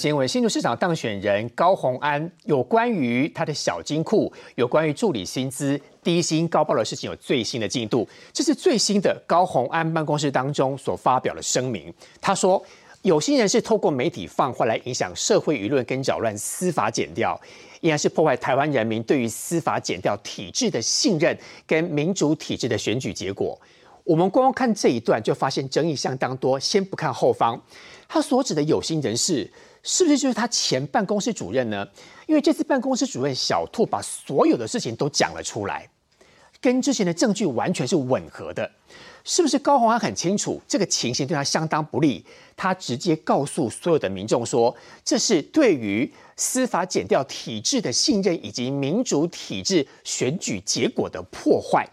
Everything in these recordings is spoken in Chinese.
新闻：新竹市长当选人高虹安有关于他的小金库、有关于助理薪资低薪高报的事情有最新的进度。这是最新的高虹安办公室当中所发表的声明。他说，有心人士透过媒体放话来影响社会舆论跟扰乱司法检调，依然是破坏台湾人民对于司法检调体制的信任跟民主体制的选举结果。我们光看这一段就发现争议相当多。先不看后方，他所指的有心人士。是不是就是他前办公室主任呢？因为这次办公室主任小兔把所有的事情都讲了出来，跟之前的证据完全是吻合的。是不是高鸿安很清楚这个情形对他相当不利？他直接告诉所有的民众说，这是对于司法减掉体制的信任以及民主体制选举结果的破坏。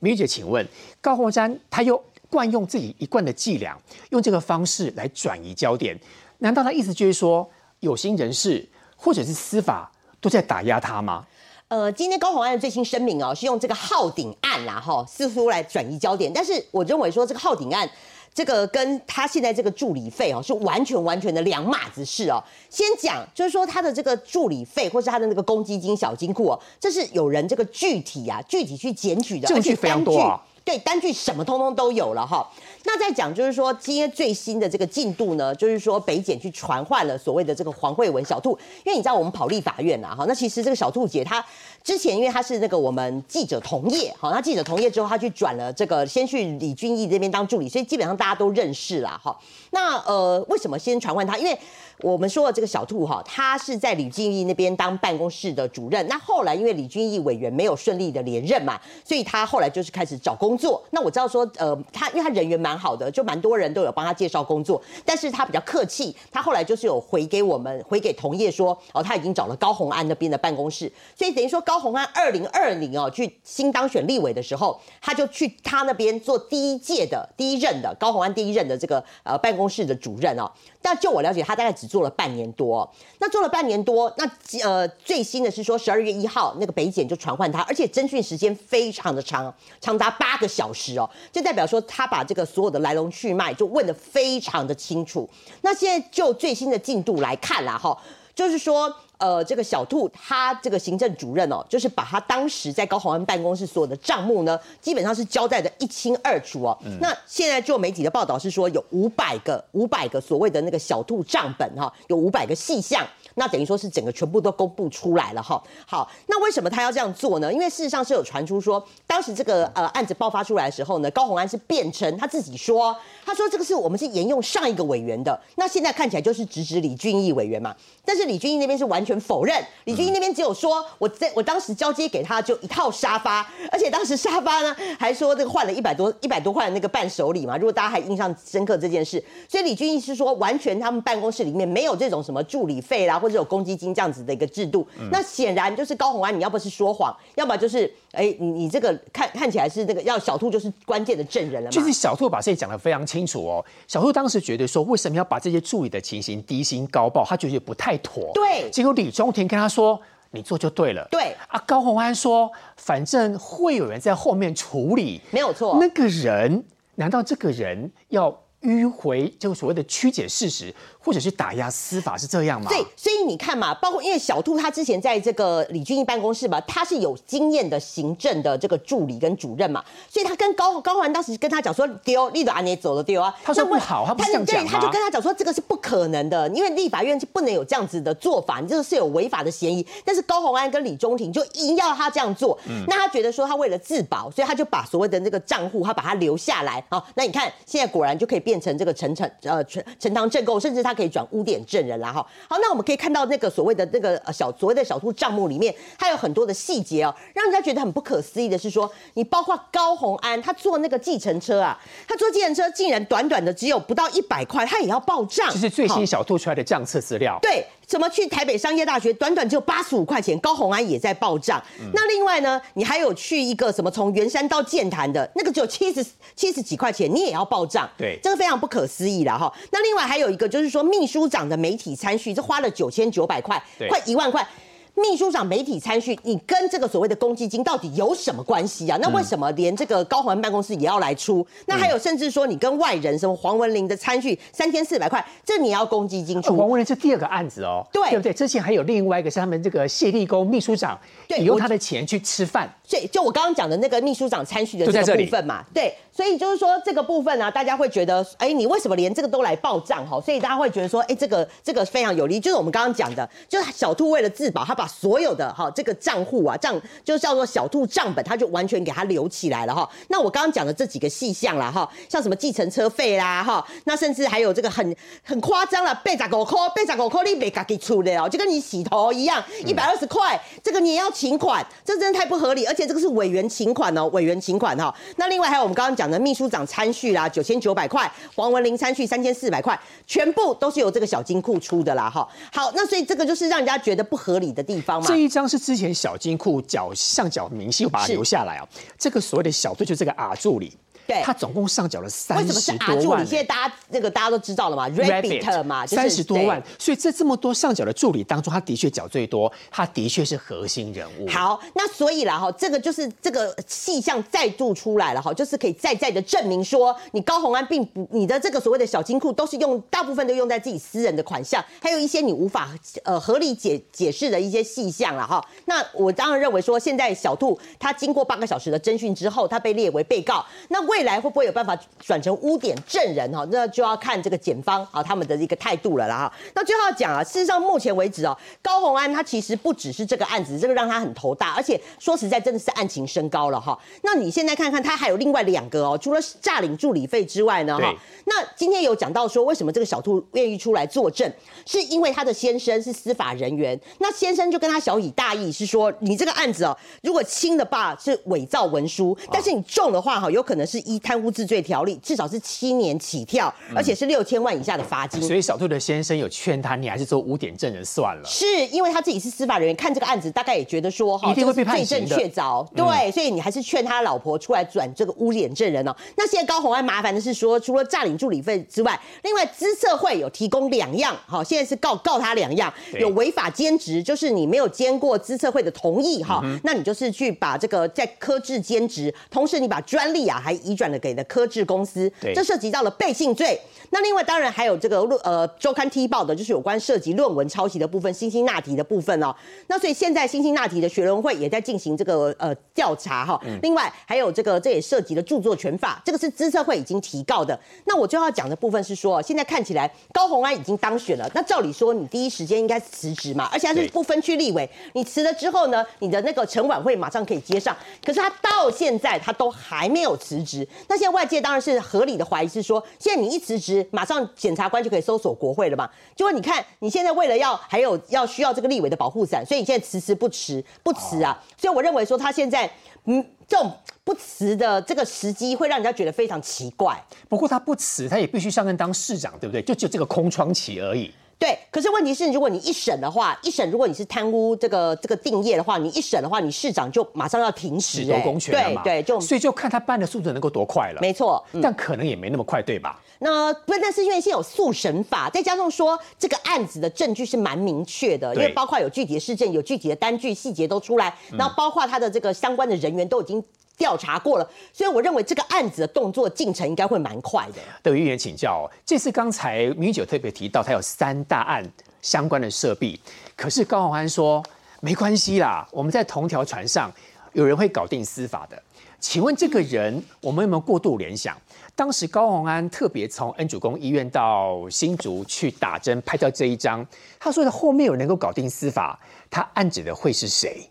米姐，请问高鸿安他又惯用自己一贯的伎俩，用这个方式来转移焦点。难道他意思就是说，有心人士或者是司法都在打压他吗？呃，今天高鸿安的最新声明哦，是用这个浩鼎案啦，哈，似乎来转移焦点。但是我认为说，这个浩鼎案，这个跟他现在这个助理费哦，是完全完全的两码子事哦。先讲就是说，他的这个助理费或是他的那个公积金小金库哦，这是有人这个具体啊，具体去检举的，证据非常多啊。对，单据什么通通都有了哈。那再讲就是说，今天最新的这个进度呢，就是说北检去传唤了所谓的这个黄慧文小兔，因为你知道我们跑立法院呐哈，那其实这个小兔姐她之前因为她是那个我们记者同业，好，那记者同业之后她去转了这个先去李俊义这边当助理，所以基本上大家都认识了哈。那呃，为什么先传唤她？因为我们说的这个小兔哈，他是在李俊义那边当办公室的主任。那后来因为李俊义委员没有顺利的连任嘛，所以他后来就是开始找工工作。那我知道说，呃，他因为他人缘蛮好的，就蛮多人都有帮他介绍工作。但是他比较客气，他后来就是有回给我们，回给同业说，哦，他已经找了高鸿安那边的办公室。所以等于说高鸿安二零二零哦去新当选立委的时候，他就去他那边做第一届的第一任的高鸿安第一任的这个呃办公室的主任哦。但就我了解，他大概只做了半年多。那做了半年多，那呃最新的是说十二月一号那个北检就传唤他，而且侦讯时间非常的长，长达八个小时哦。就代表说他把这个所有的来龙去脉就问得非常的清楚。那现在就最新的进度来看啦，哈，就是说。呃，这个小兔他这个行政主任哦，就是把他当时在高鸿安办公室所有的账目呢，基本上是交代的一清二楚哦。那现在做媒体的报道是说，有五百个五百个所谓的那个小兔账本哈，有五百个细项，那等于说是整个全部都公布出来了哈。好，那为什么他要这样做呢？因为事实上是有传出说，当时这个呃案子爆发出来的时候呢，高鸿安是辩称他自己说，他说这个是我们是沿用上一个委员的，那现在看起来就是直指李俊义委员嘛。但是李俊义那边是完全否认，李俊义那边只有说，我在我当时交接给他就一套沙发，而且当时沙发呢还说这个换了一百多一百多块的那个伴手礼嘛。如果大家还印象深刻这件事，所以李俊义是说完全他们办公室里面没有这种什么助理费啦，或者有公积金这样子的一个制度。那显然就是高红安，你要不是说谎，要么就是哎你你这个看看起来是那个要小兔就是关键的证人了。就是小兔把这些讲得非常清楚哦。小兔当时觉得说，为什么要把这些助理的情形低薪高报，他觉得不太。太妥，对。结果李中庭跟他说：“你做就对了。”对。啊，高鸿安说：“反正会有人在后面处理，没有错。”那个人，难道这个人要迂回这个所谓的曲解事实？或者是打压司法是这样吗？对，所以你看嘛，包括因为小兔他之前在这个李俊义办公室嘛，他是有经验的行政的这个助理跟主任嘛，所以他跟高高环当时跟他讲说丢，立的安也走了丢啊，他说不好，他不这样讲他就跟他讲说这个是不可能的，因为立法院是不能有这样子的做法，你这个是有违法的嫌疑。但是高鸿安跟李中庭就硬要他这样做，那他觉得说他为了自保，所以他就把所谓的那个账户他把它留下来啊。那你看现在果然就可以变成这个陈陈呃陈陈堂正构，甚至他。可以转污点证人啦哈。好，那我们可以看到那个所谓的那个小所谓的小兔账目里面，它有很多的细节哦，让人家觉得很不可思议的是说，你包括高宏安他坐那个计程车啊，他坐计程车竟然短短的只有不到一百块，他也要报账。这是最新小兔出来的账册资料。对。怎么去台北商业大学？短短只有八十五块钱，高红安也在报账。那另外呢，你还有去一个什么从圆山到剑潭的那个只有七十七十几块钱，你也要报账。对，这个非常不可思议了哈。那另外还有一个就是说，秘书长的媒体参叙，这花了九千九百块，快一万块。秘书长媒体参叙，你跟这个所谓的公积金到底有什么关系啊？那为什么连这个高鸿安办公室也要来出？那还有甚至说你跟外人什么黄文玲的参叙三千四百块，这你要公积金出？黄文玲是第二个案子哦，对对不对？之前还有另外一个是他们这个谢立功秘书长，对用他的钱去吃饭，所以就我刚刚讲的那个秘书长参叙的这个部分嘛，对，所以就是说这个部分呢、大家会觉得，哎，你为什么连这个都来报账哈？所以大家会觉得说，哎，这个这个非常有利，就是我们刚刚讲的，就是小兔为了自保，他把所有的哈这个账户啊账，就叫做小兔账本，他就完全给他留起来了哈。那我刚刚讲的这几个细项啦哈，像什么计程车费啦哈，那甚至还有这个很很夸张了，八十五块，八十五块你没自己出的哦，就跟你洗头一样，一百二十块，这个你也要请款，这真的太不合理，而且这个是委员请款哦，委员请款哈。那另外还有我们刚刚讲的秘书长参叙啦，九千九百块，黄文玲参叙三千四百块，全部都是由这个小金库出的啦哈。好，那所以这个就是让人家觉得不合理的地方嘛这。一张是之前小金库缴上缴明细，我把它留下来啊。这个所谓的小队就这个阿助理，对他总共上缴了为三什么是十阿助理？多万。现在大家那个大家都知道了嘛，Rabbit 嘛，就是三十多万，所以在这么多上缴的助理当中，他的确缴最多，他的确是核心人物。好，那所以啦哈，这个就是这个细项再度出来了哈，就是可以再再的证明说，你高红安并不，你的这个所谓的小金库都是用大部分都用在自己私人的款项，还有一些你无法呃合理解解释的一些细项了哈。那我当然认为说，现在小兔他经过八个小时的侦讯之后，他被列为被告，那未来会不会有办法转成污点证人哈？那就要看这个检方啊他们的一个态度了啦哈。那最后要讲啊，事实上目前为止哦，高鸿安他其实不只是这个案子，这个让他很头大，而且说实在真的是案情升高了哈。那你现在看看他还有另外两个哦，除了诈领助理费之外呢哈，那今天有讲到说为什么这个小兔愿意出来作证，是因为他的先生是司法人员，那先生就跟他小以大意是说，你这个案子哦，如果轻的话是伪造文书，但是你重的话哈，有可能是依贪污治罪条例，至少是七年起跳，而且是六千万以下的罚金。所以小兔的先生有劝他，你还是做污点证人算了。是因为他自己是司法人员，看这个案子大概也觉得说哈，一定会被判罪证确凿，对，所以你还是劝他老婆出来转这个污点证人哦。那现在高红安麻烦的是说，除了诈领助理费之外，另外资策会有提供两样，好，现在是告告他两样，有违法兼职，就是你没有兼过资策会的同意哈，嗯那你就是去把这个在科制兼职，同时你把专利啊还移转了给的科制公司，对这涉及到了背信罪。那另外当然还有这个论呃周刊踢爆的，就是有关涉及论文抄袭的部分、辛辛那提的部分哦。那所以现在辛辛那提的学伦会也在进行这个呃调查哈。另外还有这个这也涉及了著作权法，这个是资策会已经提告的。那我就要讲的部分是说，现在看起来高鸿安已经当选了，那照理说你第一时间应该辞职嘛，而且他是不分区立委，你辞了之后呢，你的那个陈晚会马上可以接上。可是他到现在他都还没有辞职，那现在外界当然是合理的怀疑是说，现在你一辞职，马上检察官就可以搜索国会了嘛？结果你看你现在为了要还有要需要这个立委的保护伞，所以你现在迟迟不辞不辞啊。所以我认为说他现在嗯这种不辞的这个时机会让人家觉得非常奇怪。不过他不辞，他也必须上任当市长，对不对？就就这个空窗期而已。对，可是问题是，如果你一审的话，一审如果你是贪污这个这个定业的话，你一审的话，你市长就马上要停职、褫夺公权了嘛。对对，就所以就看他办的速度能够多快了。没错。嗯但可能也没那么快，对吧？那不，但是因为现在有速审法，再加上说这个案子的证据是蛮明确的，因对为包括有具体的事件、有具体的单据、细节都出来，然后包括他的这个相关的人员都已经调查过了，所以我认为这个案子的动作进程应该会蛮快的。对于议员请教、这次刚才民九特别提到，他有三大案相关的涉弊，可是高鸿安说没关系啦，我们在同条船上，有人会搞定司法的。请问这个人，我们有没有过度联想？当时高鸿安特别从恩主公医院到新竹去打针，拍到这一张，他说的后面有能够搞定司法，他暗指的会是谁？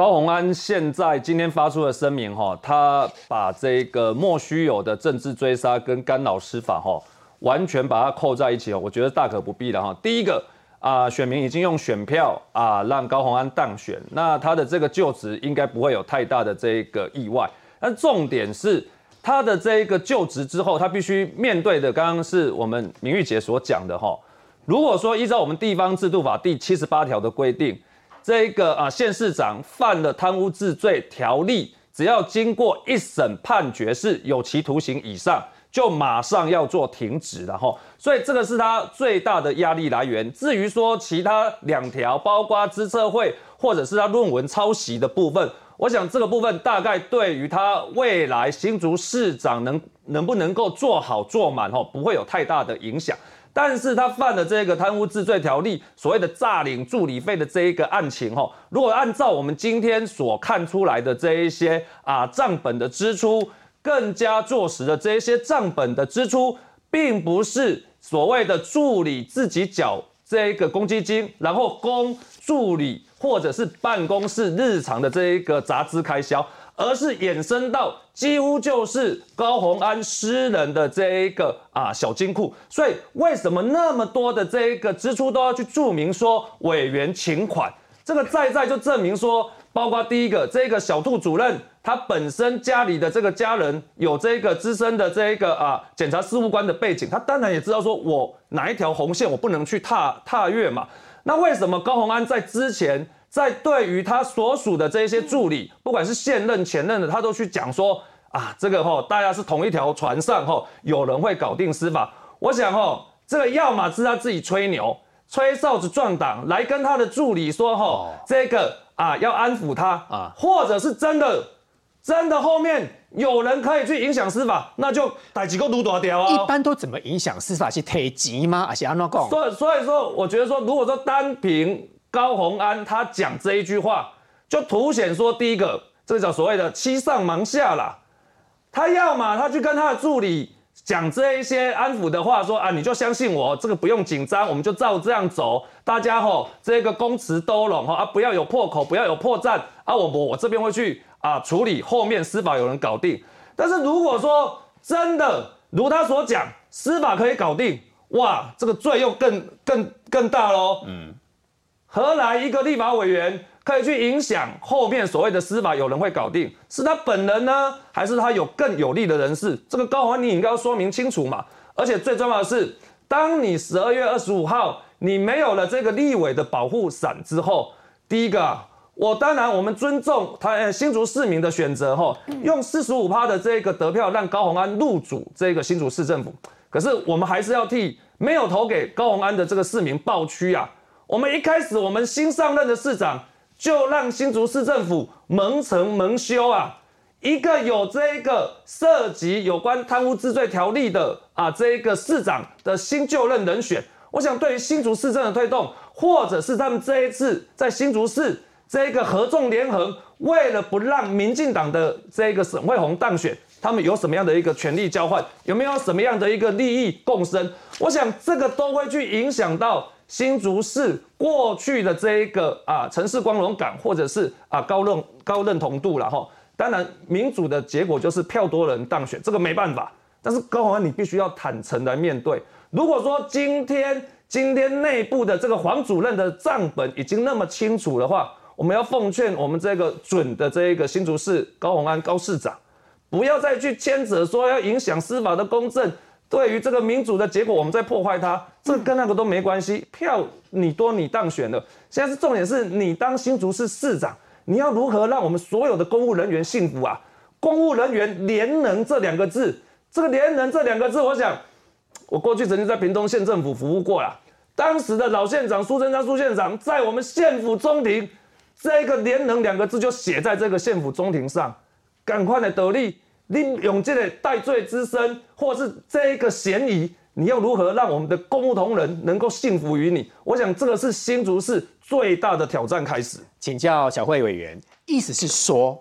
高鸿安现在今天发出的声明，哈，他把这个莫须有的政治追杀跟干扰司法，哈，完全把它扣在一起，我觉得大可不必的，哈。第一个啊、选民已经用选票啊让高鸿安当选，那他的这个就职应该不会有太大的这个意外。但重点是他的这个就职之后，他必须面对的，刚刚是我们明玉姐所讲的，哈。如果说依照我们地方制度法第七十八条的规定，这个啊县市长犯了贪污治罪条例，只要经过一审判决是有期徒刑以上，就马上要做停止了哈。所以这个是他最大的压力来源。至于说其他两条，包括资策会或者是他论文抄袭的部分，我想这个部分大概对于他未来新竹市长能能不能够做好做满哈，不会有太大的影响。但是他犯了这个贪污治罪条例，所谓的诈领助理费的这一个案情，哈，如果按照我们今天所看出来的这一些啊账本的支出，更加坐实的这一些账本的支出，并不是所谓的助理自己缴这一个公积金，然后供助理或者是办公室日常的这一个杂支开销。而是衍生到几乎就是高鸿安私人的这一个啊小金库，所以为什么那么多的这一个支出都要去注明说委员请款？这个在在就证明说，包括第一个这个小兔主任他本身家里的这个家人有这个资深的这一个啊检察事务官的背景，他当然也知道说我哪一条红线我不能去踏踏越嘛。那为什么高鸿安在之前？在对于他所属的这些助理，不管是现任、前任的，他都去讲说啊，这个哈，大家是同一条船上哈，有人会搞定司法。我想哈，这个要么是他自己吹牛、吹哨子壮胆，来跟他的助理说哈，这个啊要安抚他啊，或者是真的，真的后面有人可以去影响司法，那就逮几个毒多掉啊。一般都怎么影响司法？是推急吗？还是安怎讲？所以所以说，我觉得说，如果说单凭。高鸿安他讲这一句话，就凸显说，第一个，这个叫所谓的欺上瞒下啦。他要么他去跟他的助理讲这一些安抚的话，说啊，你就相信我，这个不用紧张，我们就照这样走。大家吼，这个公词都拢哈啊，不要有破口，不要有破绽啊。我我我这边会去啊处理，后面司法有人搞定。但是如果说真的如他所讲，司法可以搞定，哇，这个罪又更更更大喽。嗯。何来一个立法委员可以去影响后面所谓的司法有人会搞定？是他本人呢，还是他有更有利的人士？这个高宏你应该要说明清楚嘛。而且最重要的是，当你十二月二十五号你没有了这个立委的保护伞之后，第一个，我当然我们尊重他新竹市民的选择，哈，用四十五趴的这个得票让高宏安入主这个新竹市政府。可是我们还是要替没有投给高宏安的这个市民抱屈啊。我们一开始，我们新上任的市长就让新竹市政府蒙尘蒙羞啊！一个有这个涉及有关贪污治罪条例的啊，这一个市长的新就任人选，我想对于新竹市政的推动，或者是他们这一次在新竹市这个合纵连横，为了不让民进党的这个沈惠宏当选，他们有什么样的一个权力交换？有没有什么样的一个利益共生？我想这个都会去影响到。新竹市过去的这一个啊城市光荣感，或者是啊高认高认同度了哈，当然民主的结果就是票多人当选，这个没办法。但是高鸿安你必须要坦诚来面对。如果说今天今天内部的这个黄主任的账本已经那么清楚的话，我们要奉劝我们这个准的这一个新竹市高鸿安高市长，不要再去牵扯说要影响司法的公正。对于这个民主的结果，我们在破坏它，这跟那个都没关系。票你多，你当选了。现在是重点是你当新竹市市长，你要如何让我们所有的公务人员幸福啊？公务人员廉能这两个字，这个廉能这两个字，我想我过去曾经在屏东县政府服务过啦。当时的老县长苏贞昌苏县长在我们县府中庭，这个廉能两个字就写在这个县府中庭上，赶快的得力。利用这个戴罪之身，或是这一个嫌疑，你要如何让我们的公同仁能够信服于你？我想这个是新竹市最大的挑战开始。请教小慧委员，意思是说，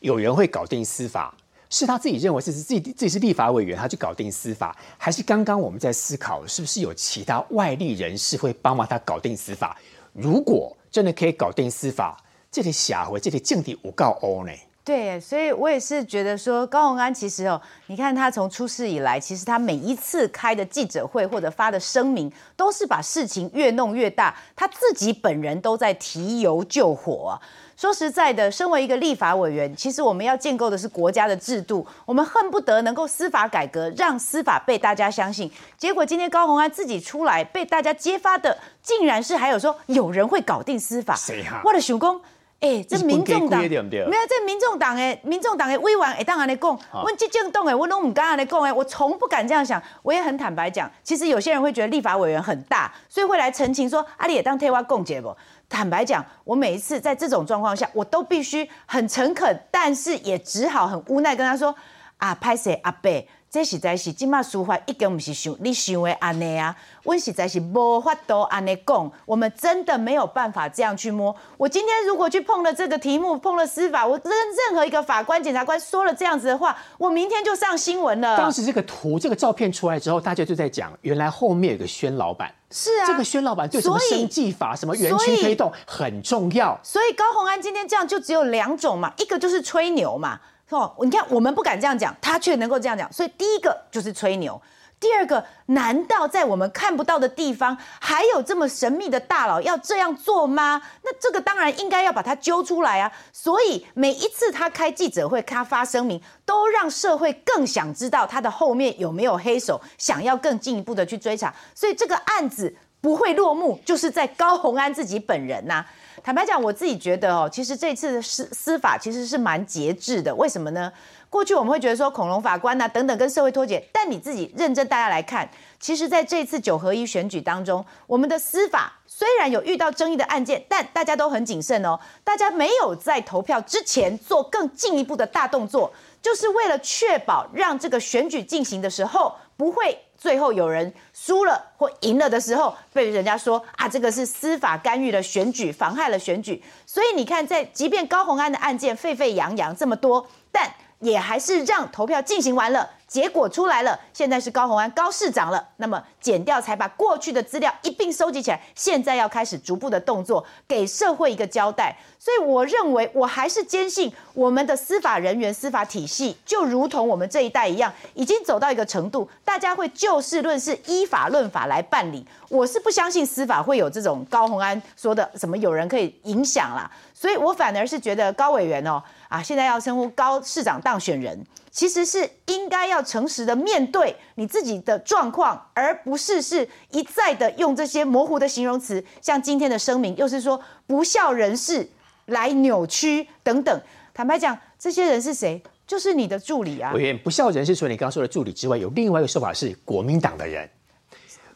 有人会搞定司法，是他自己认为是自己自己是立法委员，他去搞定司法，还是刚刚我们在思考，是不是有其他外力人士会帮忙他搞定司法？如果真的可以搞定司法，这里下回这里境地无告欧呢？对，所以我也是觉得说，高鸿安其实哦，你看他从出事以来，其实他每一次开的记者会或者发的声明，都是把事情越弄越大，他自己本人都在提油救火。说实在的，身为一个立法委员，其实我们要建构的是国家的制度，我们恨不得能够司法改革，让司法被大家相信。结果今天高鸿安自己出来被大家揭发的，竟然是还有说有人会搞定司法。谁哈？我的熊公。哎，这民众党对对？没有，这民众党诶，民众党诶，委员会当安尼讲，我激进党诶，我拢唔敢安尼讲诶，我从不敢这样想。我也很坦白讲，其实有些人会觉得立法委员很大，所以会来澄清说，阿里也当替我共结不？坦白讲，我每一次在这种状况下，我都必须很诚恳，但是也只好很无奈跟他说，啊，拍谁阿伯。这实在是今麦说法，已经不是想你想的安尼啊！我实在是无法度安尼讲，我们真的没有办法这样去摸。我今天如果去碰了这个题目，碰了司法，我跟任何一个法官、检察官说了这样子的话，我明天就上新闻了。当时这个图、这个照片出来之后，大家就在讲，原来后面有个宣老板。是啊，这个宣老板对什么生计法、什么园区推动很重要。所以高鸿安今天这样就只有两种嘛，一个就是吹牛嘛。哦，你看，我们不敢这样讲，他却能够这样讲，所以第一个就是吹牛。第二个，难道在我们看不到的地方，还有这么神秘的大佬要这样做吗？那这个当然应该要把他揪出来啊！所以每一次他开记者会，他发声明，都让社会更想知道他的后面有没有黑手，想要更进一步的去追查。所以这个案子不会落幕，就是在高鸿安自己本人呐。坦白讲，我自己觉得哦，其实这次的司司法其实是蛮节制的。为什么呢？过去我们会觉得说恐龙法官呐等等跟社会脱节，但你自己认真大家来看，其实在这次九合一选举当中，我们的司法虽然有遇到争议的案件，但大家都很谨慎哦，大家没有在投票之前做更进一步的大动作，就是为了确保让这个选举进行的时候不会。最后有人输了或赢了的时候，被人家说啊，这个是司法干预了选举，妨害了选举。所以你看，在即便高红安的案件沸沸扬扬这么多，但也还是让投票进行完了。结果出来了，现在是高鸿安高市长了。那么减掉才把过去的资料一并收集起来，现在要开始逐步的动作，给社会一个交代。所以我认为，我还是坚信我们的司法人员、司法体系，就如同我们这一代一样，已经走到一个程度，大家会就事论事、依法论法来办理。我是不相信司法会有这种高鸿安说的什么有人可以影响啦。所以我反而是觉得高委员哦，啊，现在要称呼高市长当选人。其实是应该要诚实的面对你自己的状况，而不是是一再的用这些模糊的形容词，像今天的声明又是说不孝人士来扭曲等等。坦白讲，这些人是谁？就是你的助理啊。委员，不孝人士除了你刚刚说的助理之外，有另外一个说法是国民党的人。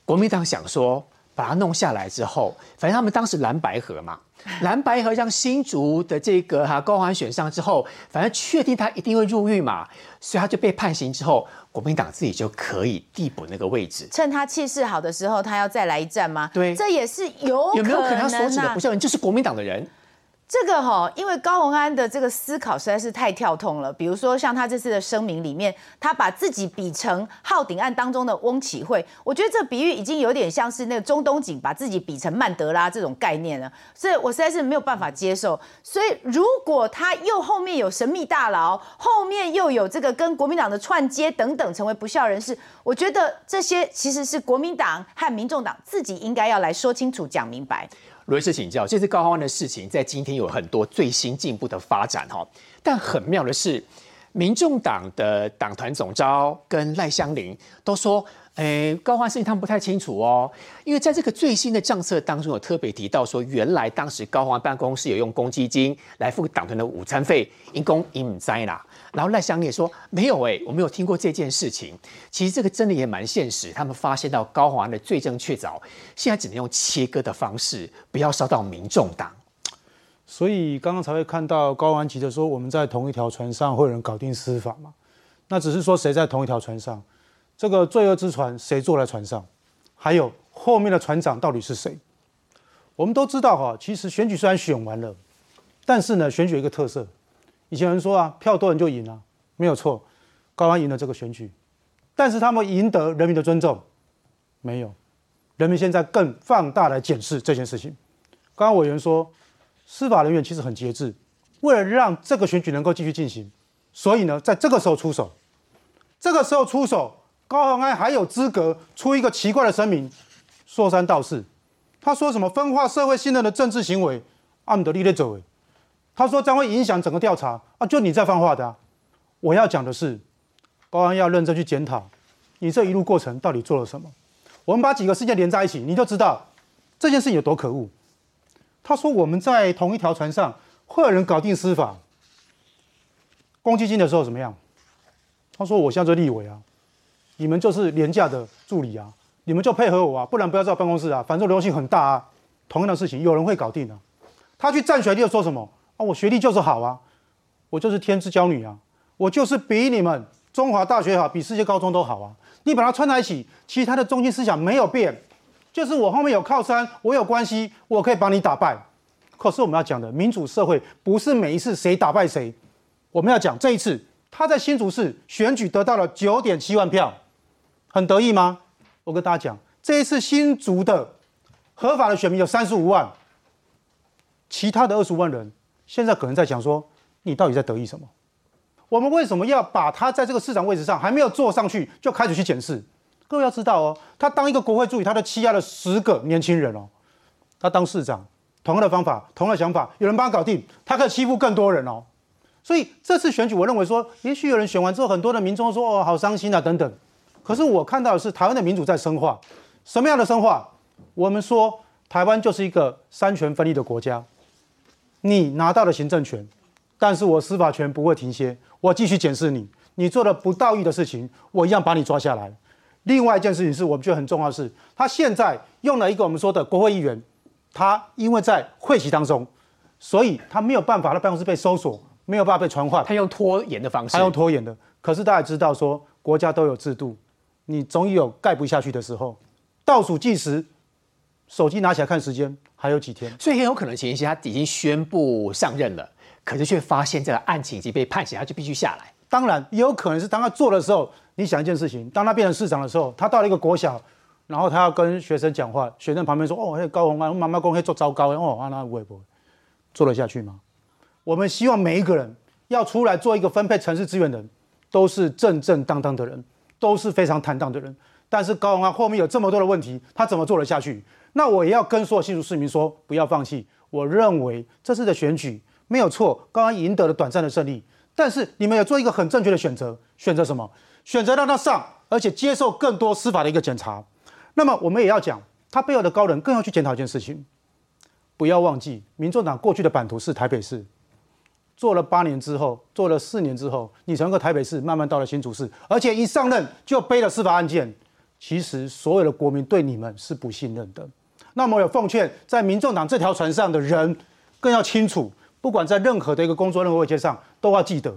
国民党想说把他弄下来之后，反正他们当时蓝白合嘛。蓝白河让新竹的这个哈高环选上之后，反正确定他一定会入狱嘛，所以他就被判刑之后，国民党自己就可以递补那个位置。趁他气势好的时候，他要再来一战吗？对，这也是有有没有可能他所指的不孝人就是国民党的人？这个哈，因为高鸿安的这个思考实在是太跳通了。比如说，像他这次的声明里面，他把自己比成浩鼎案当中的翁启惠，我觉得这比喻已经有点像是那个中东锦把自己比成曼德拉这种概念了，所以我实在是没有办法接受。所以，如果他又后面有神秘大佬，后面又有这个跟国民党的串接等等，成为不孝人士，我觉得这些其实是国民党和民众党自己应该要来说清楚、讲明白。罗律师请教，这次高安的事情在今天有很多最新进步的发展哈，但很妙的是，民众党的党团总召跟赖香林都说。哎，高欢事情他们不太清楚哦，因为在这个最新的账册当中有特别提到说，原来当时高欢办公室有用公积金来付党团的午餐费，因公因母灾啦。然后赖香也说没有哎，我没有听过这件事情。其实这个真的也蛮现实，他们发现到高欢的罪证确凿，现在只能用切割的方式，不要烧到民众党。所以刚刚才会看到高安急着说，我们在同一条船上会有人搞定司法嘛？那只是说谁在同一条船上。这个罪恶之船谁坐在船上？还有后面的船长到底是谁？我们都知道哈，其实选举虽然选完了，但是呢，选举有一个特色，以前人说啊，票多人就赢了，没有错，高安赢了这个选举，但是他们赢得人民的尊重没有？人民现在更放大来检视这件事情。刚刚委员说，司法人员其实很节制，为了让这个选举能够继续进行，所以呢，在这个时候出手，这个时候出手。高鸿安还有资格出一个奇怪的声明，说三道四。他说什么分化社会信任的政治行为，阿姆德利的走为。他说将会影响整个调查啊，就你在放话的。我要讲的是，高安要认真去检讨，你这一路过程到底做了什么。我们把几个事件连在一起，你就知道这件事有多可恶。他说我们在同一条船上会有人搞定司法。公积金的时候怎么样？他说我现在立委啊，你们就是廉价的助理啊，你们就配合我啊，不然不要在办公室啊，反正流动性很大啊。同样的事情有人会搞定的。他去占学历又说什么啊？我学历就是好啊，我就是天之骄女啊，我就是比你们中华大学好，比世界高中都好啊。你把它串在一起，其实他的中心思想没有变，就是我后面有靠山，我有关系，我可以把你打败。可是我们要讲的民主社会不是每一次谁打败谁，我们要讲这一次他在新竹市选举得到了九点七万票，很得意吗？我跟大家讲，这一次新竹的合法的选民有三十五万，其他的二十五万人现在可能在讲说，你到底在得意什么？我们为什么要把他在这个市长位置上还没有坐上去就开始去检视？各位要知道哦，他当一个国会助理，他都欺压了十个年轻人哦。他当市长，同样的方法，同样的想法，有人帮他搞定，他可以欺负更多人哦。所以这次选举，我认为说，也许有人选完之后，很多的民众说哦，好伤心啊等等。可是我看到的是台湾的民主在深化，什么样的深化？我们说台湾就是一个三权分立的国家，你拿到了行政权，但是我司法权不会停歇。我继续检视你，你做了不道义的事情，我一样把你抓下来。另外一件事情是我们觉得很重要的是，他现在用了一个我们说的国会议员，他因为在会期当中，所以他没有办法，他办公室被搜索，没有办法被传唤，他用拖延的方式，他用拖延的。可是大家知道说，国家都有制度，你总有盖不下去的时候，倒数计时，手机拿起来看时间，还有几天，所以很有可能前一些他已经宣布上任了。可是却发现这个案情已经被判刑，他就必须下来。当然，也有可能是当他做的时候，你想一件事情：当他变成市长的时候，他到了一个国小，然后他要跟学生讲话，学生旁边说：“哦，那高红安，妈妈公会做糟糕哦，啊，那会不会做得下去吗？”我们希望每一个人要出来做一个分配城市资源的人，都是正正当当的人，都是非常坦荡的人。但是高红安后面有这么多的问题，他怎么做得下去？那我也要跟所有新竹市民说：不要放弃。我认为这次的选举。没有错，刚刚赢得了短暂的胜利，但是你们有做一个很正确的选择，选择什么？选择让他上，而且接受更多司法的一个检查。那么我们也要讲，他背后的高人更要去检讨一件事情，不要忘记，民众党过去的版图是台北市，做了八年之后，做了四年之后，你从一个台北市慢慢到了新竹市，而且一上任就背了司法案件，其实所有的国民对你们是不信任的。那么有奉劝，在民众党这条船上的人，更要清楚。不管在任何的一个工作、任何位阶上，都要记得，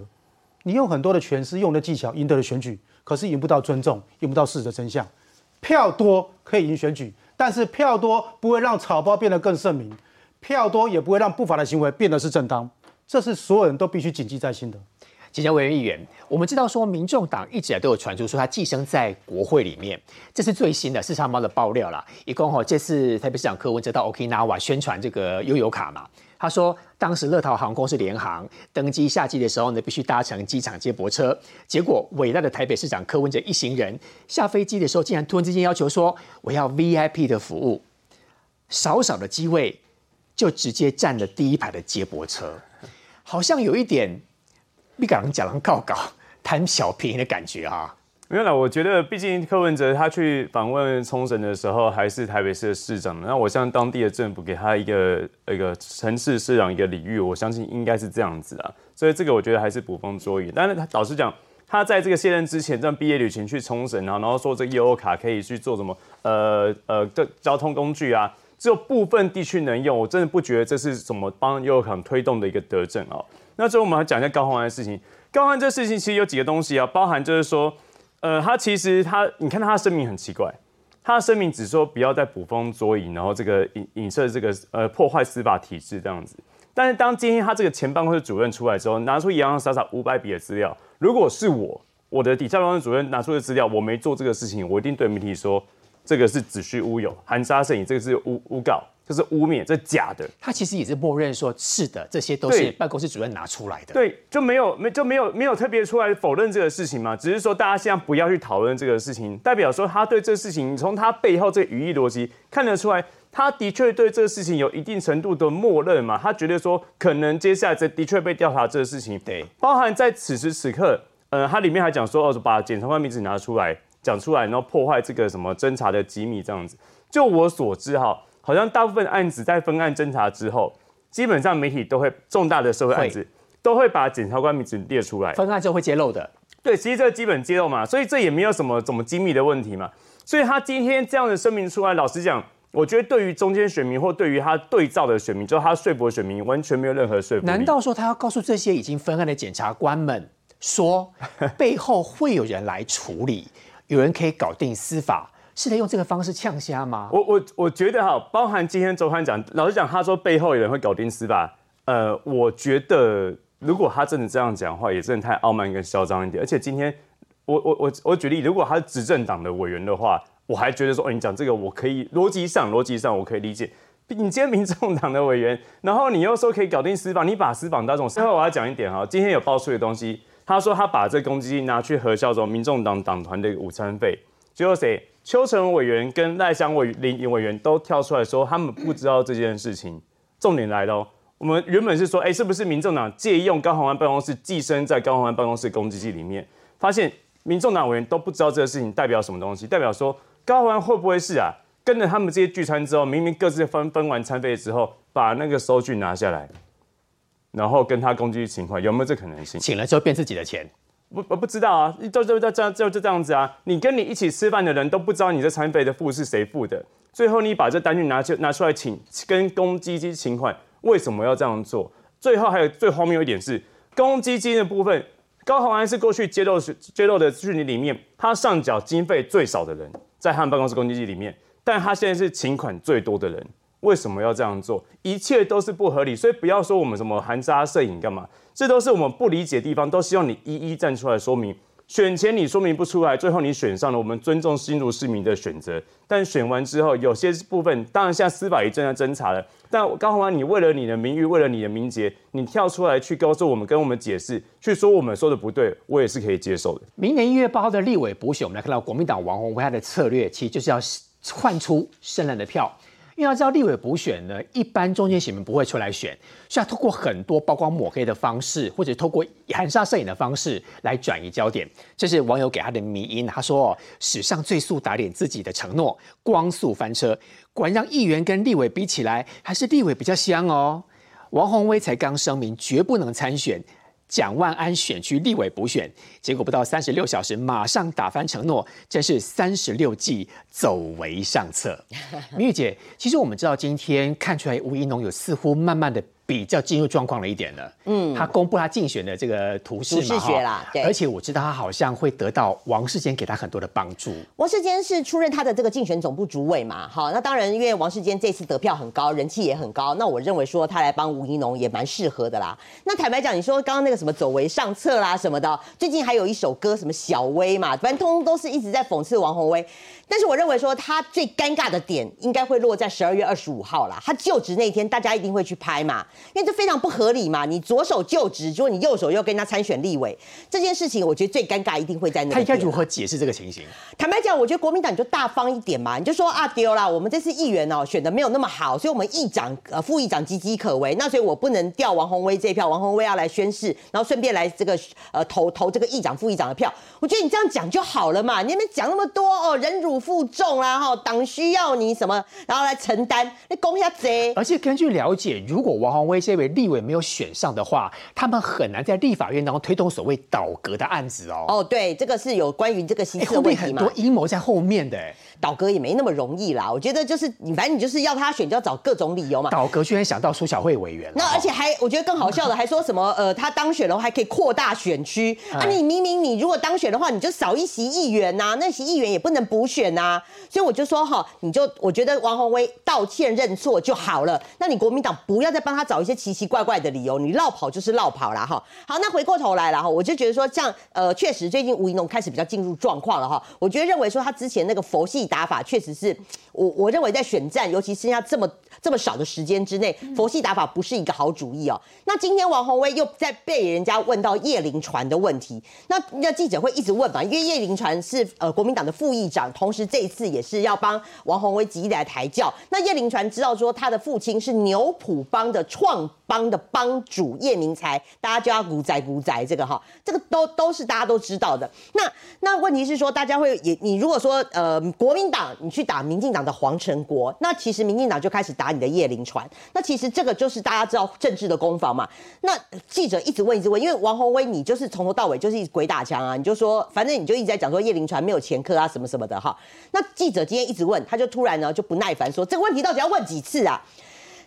你用很多的权势、用的技巧赢得了选举，可是赢不到尊重，赢不到事实的真相。票多可以赢选举，但是票多不会让草包变得更盛名，票多也不会让不法的行为变得是正当。这是所有人都必须谨记在心的。即将委员议员，我们知道说，民众党一直以来都有传出说他寄生在国会里面，这是最新的市场猫的爆料了。一共哈，这次台北市长柯文哲到 Okinawa 宣传这个悠游卡嘛。他说，当时乐桃航空是联航，登机下机的时候呢，必须搭乘机场接驳车。结果，伟大的台北市长柯文哲一行人下飞机的时候，竟然突然之间要求说：“我要 VIP 的服务，少少的机位就直接占了第一排的接驳车，好像有一点你敢讲人告告贪小便宜的感觉啊。”没有啦，我觉得毕竟柯文哲他去访问冲绳的时候，还是台北市的市长。那我向当地的政府给他一个一个城市市长一个礼遇，我相信应该是这样子啊。所以这个我觉得还是捕风捉影。但是他老实讲，他在这个卸任之前，这样毕业旅行去冲绳啊，然后说这个 U 卡可以去做什么呃呃的交通工具啊，只有部分地区能用，我真的不觉得这是什么帮 U 卡推动的一个德政啊。那最后我们来讲一下高鸿安的事情。高鸿安这事情其实有几个东西啊，包含就是说。呃，他其实他，你看他的声明很奇怪，他的声明只说不要再捕风捉影，然后这个影影射这个呃破坏司法体制这样子。但是当今天他这个前办公室主任出来之后，拿出洋洋洒洒五百笔的资料，如果是我，我的底下办公室主任拿出的资料，我没做这个事情，我一定对媒体说这个是子虚乌有，含沙射影，这个是诬诬告。这是污蔑，这假的。他其实也是默认说，是的，这些都是办公室主任拿出来的。对，就没有没就没有没有特别出来否认这个事情嘛？只是说大家现在不要去讨论这个事情，代表说他对这个事情，从他背后这语义逻辑看得出来，他的确对这个事情有一定程度的默认嘛？他觉得说，可能接下来这的确被调查这个事情，对，包含在此时此刻，呃，他里面还讲说，哦，把检察官名字拿出来讲出来，然后破坏这个什么侦查的机密这样子。就我所知哈。好像大部分案子在分案侦查之后，基本上媒体都会重大的社会案子都会把检察官名字列出来。分案之后会揭露的。对，其实这个基本揭露嘛，所以这也没有什么怎么机密的问题嘛。所以他今天这样的声明出来，老实讲，我觉得对于中间选民或对于他对照的选民，就是他说服选民，完全没有任何说服力。难道说他要告诉这些已经分案的检察官们，说背后会有人来处理，有人可以搞定司法，是在用这个方式呛虾吗？我我我觉得哈，包含今天周刊讲，老实讲，他说背后有人会搞定司法，呃，我觉得如果他真的这样讲话，也真的太傲慢跟嚣张一点。而且今天我我我我举例，如果他是执政党的委员的话，我还觉得说，哦，你讲这个我可以逻辑上逻辑上我可以理解。你今天民众党的委员，然后你又说可以搞定司法，你把司法当种。最后我要讲一点哈，今天有爆出的东西，他说他把这公积金拿去核销中民众党党团的午餐费，最后谁？邱成委员跟赖香委林委员都跳出来说，他们不知道这件事情。重点来了，我们原本是说，哎，是不是民众党借用高鸿安办公室寄生在高鸿安办公室公积金里面？发现民众党委员都不知道这个事情代表什么东西，代表说高鸿安会不会是啊？跟着他们这些聚餐之后，明明各自分分完餐费之后，把那个收据拿下来，然后跟他公积金情况有没有这可能性？请了之后变自己的钱，不我不知道啊，就就就这样就就这样子啊！你跟你一起吃饭的人都不知道你这餐费的付是谁付的，最后你把这单据拿去拿出来请跟公积金请款，为什么要这样做？最后还有最荒谬一点是，公积金的部分，高鸿安是过去揭露揭露的讯息里面，他上缴经费最少的人，在他们办公室公积金里面。但他现在是请款最多的人，为什么要这样做？一切都是不合理，所以不要说我们什么含沙射影干嘛，这都是我们不理解的地方，都希望你一一站出来说明。选前你说明不出来，最后你选上了，我们尊重新竹市民的选择。但选完之后，有些部分当然现在司法也正在侦查了。但高鸿安，你为了你的名誉，为了你的名节，你跳出来去告诉我们，跟我们解释，去说我们说的不对，我也是可以接受的。明年一月八号的立委补选，我们来看到国民党王宏威他的策略，其实就是要。换出胜任的票，因为要知道立委补选呢，一般中间选民不会出来选，需要透过很多曝光抹黑的方式，或者透过含沙射影的方式来转移焦点。这是网友给他的迷因，他说：“史上最速打脸自己的承诺，光速翻车。果然让议员跟立委比起来，还是立委比较香哦。”王宏威才刚声明绝不能参选。蒋万安选区立委补选，结果不到三十六小时，马上打翻承诺，真是三十六计走为上策。明玉姐，其实我们知道，今天看出来吴怡农有似乎慢慢的。比较进入状况了一点了，嗯，他公布他竞选的这个图示嘛，啦，对，而且我知道他好像会得到王世坚给他很多的帮助。王世坚是出任他的这个竞选总部主委嘛，好，那当然因为王世坚这次得票很高，人气也很高，那我认为说他来帮吴怡农也蛮适合的啦。那坦白讲，你说刚刚那个什么走为上策啦什么的，最近还有一首歌什么小薇嘛，反正通通都是一直在讽刺王宏威。但是我认为说他最尴尬的点应该会落在十二月二十五号啦，他就职那天，大家一定会去拍嘛，因为这非常不合理嘛。你左手就职，如果你右手又跟他参选立委，这件事情我觉得最尴尬一定会在那。他应该如何解释这个情形？坦白讲，我觉得国民党你就大方一点嘛，你就说啊丢了，我们这次议员哦选的没有那么好，所以我们议长呃副议长岌岌可危，那所以我不能调王宏威这一票，王宏威要来宣誓，然后顺便来这个呃投投这个议长副议长的票。我觉得你这样讲就好了嘛，你那讲那么多哦，人辱。负重啦，哈，党需要你什么，然后来承担，你攻下贼。而且根据了解，如果王宏威这位立委没有选上的话，他们很难在立法院当中推动所谓倒阁的案子哦。哦，对，这个是有关于这个新的问题很多阴谋在后面的。倒戈也没那么容易啦，我觉得就是你，反正你就是要他选，就要找各种理由嘛。倒戈居然想到苏小慧委员，那而且还我觉得更好笑的，还说什么呃，他当选的话还可以扩大选区啊？你明明你如果当选的话，你就少一席议员呐，那席议员也不能补选呐。所以我就说哈，你就我觉得王宏威道歉认错就好了。那你国民党不要再帮他找一些奇奇怪怪的理由，你绕跑就是绕跑了哈。好，那回过头来了哈，我就觉得说，像呃，确实最近吴怡农开始比较进入状况了哈。我觉得认为说他之前那个佛系。打法确实是我我认为在选战，尤其剩下这么这么少的时间之内，佛系打法不是一个好主意哦。那今天王宏威又在被人家问到叶凌传的问题，那那记者会一直问嘛，因为叶凌传是呃国民党的副议长，同时这一次也是要帮王宏威极力来抬轿。那叶凌传知道说他的父亲是牛埔帮的创帮的帮主叶明才，大家就要古仔古仔这个哈，这个都都是大家都知道的。那那问题是说，大家会也你如果说呃国民民党你去打民进党的黄成国，那其实民进党就开始打你的叶灵传。那其实这个就是大家知道政治的攻防嘛。那记者一直问一直问，因为王宏威你就是从头到尾就是一鬼打墙啊，你就说反正你就一直在讲说叶灵传没有前科啊什么什么的哈。那记者今天一直问，他就突然呢就不耐烦说这个问题到底要问几次啊？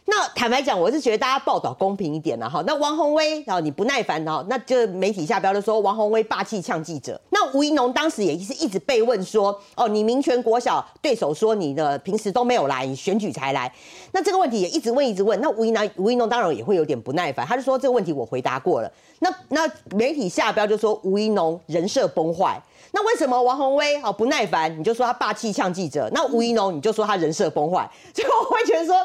那坦白讲，我是觉得大家报道公平一点了哈。那王宏威，然后你不耐烦哈，那就媒体下标的说王宏威霸气呛记者。那吴怡农当时也是一直被问说，哦，你民权国小对手说你的平时都没有来，你选举才来。那这个问题也一直问一直问。那吴怡农吴怡农当然也会有点不耐烦，他就说这个问题我回答过了。那那媒体下标就说吴怡农人设崩坏。那为什么王宏威好不耐烦？你就说他霸气呛记者。那吴怡农你就说他人设崩坏。所以我会觉得说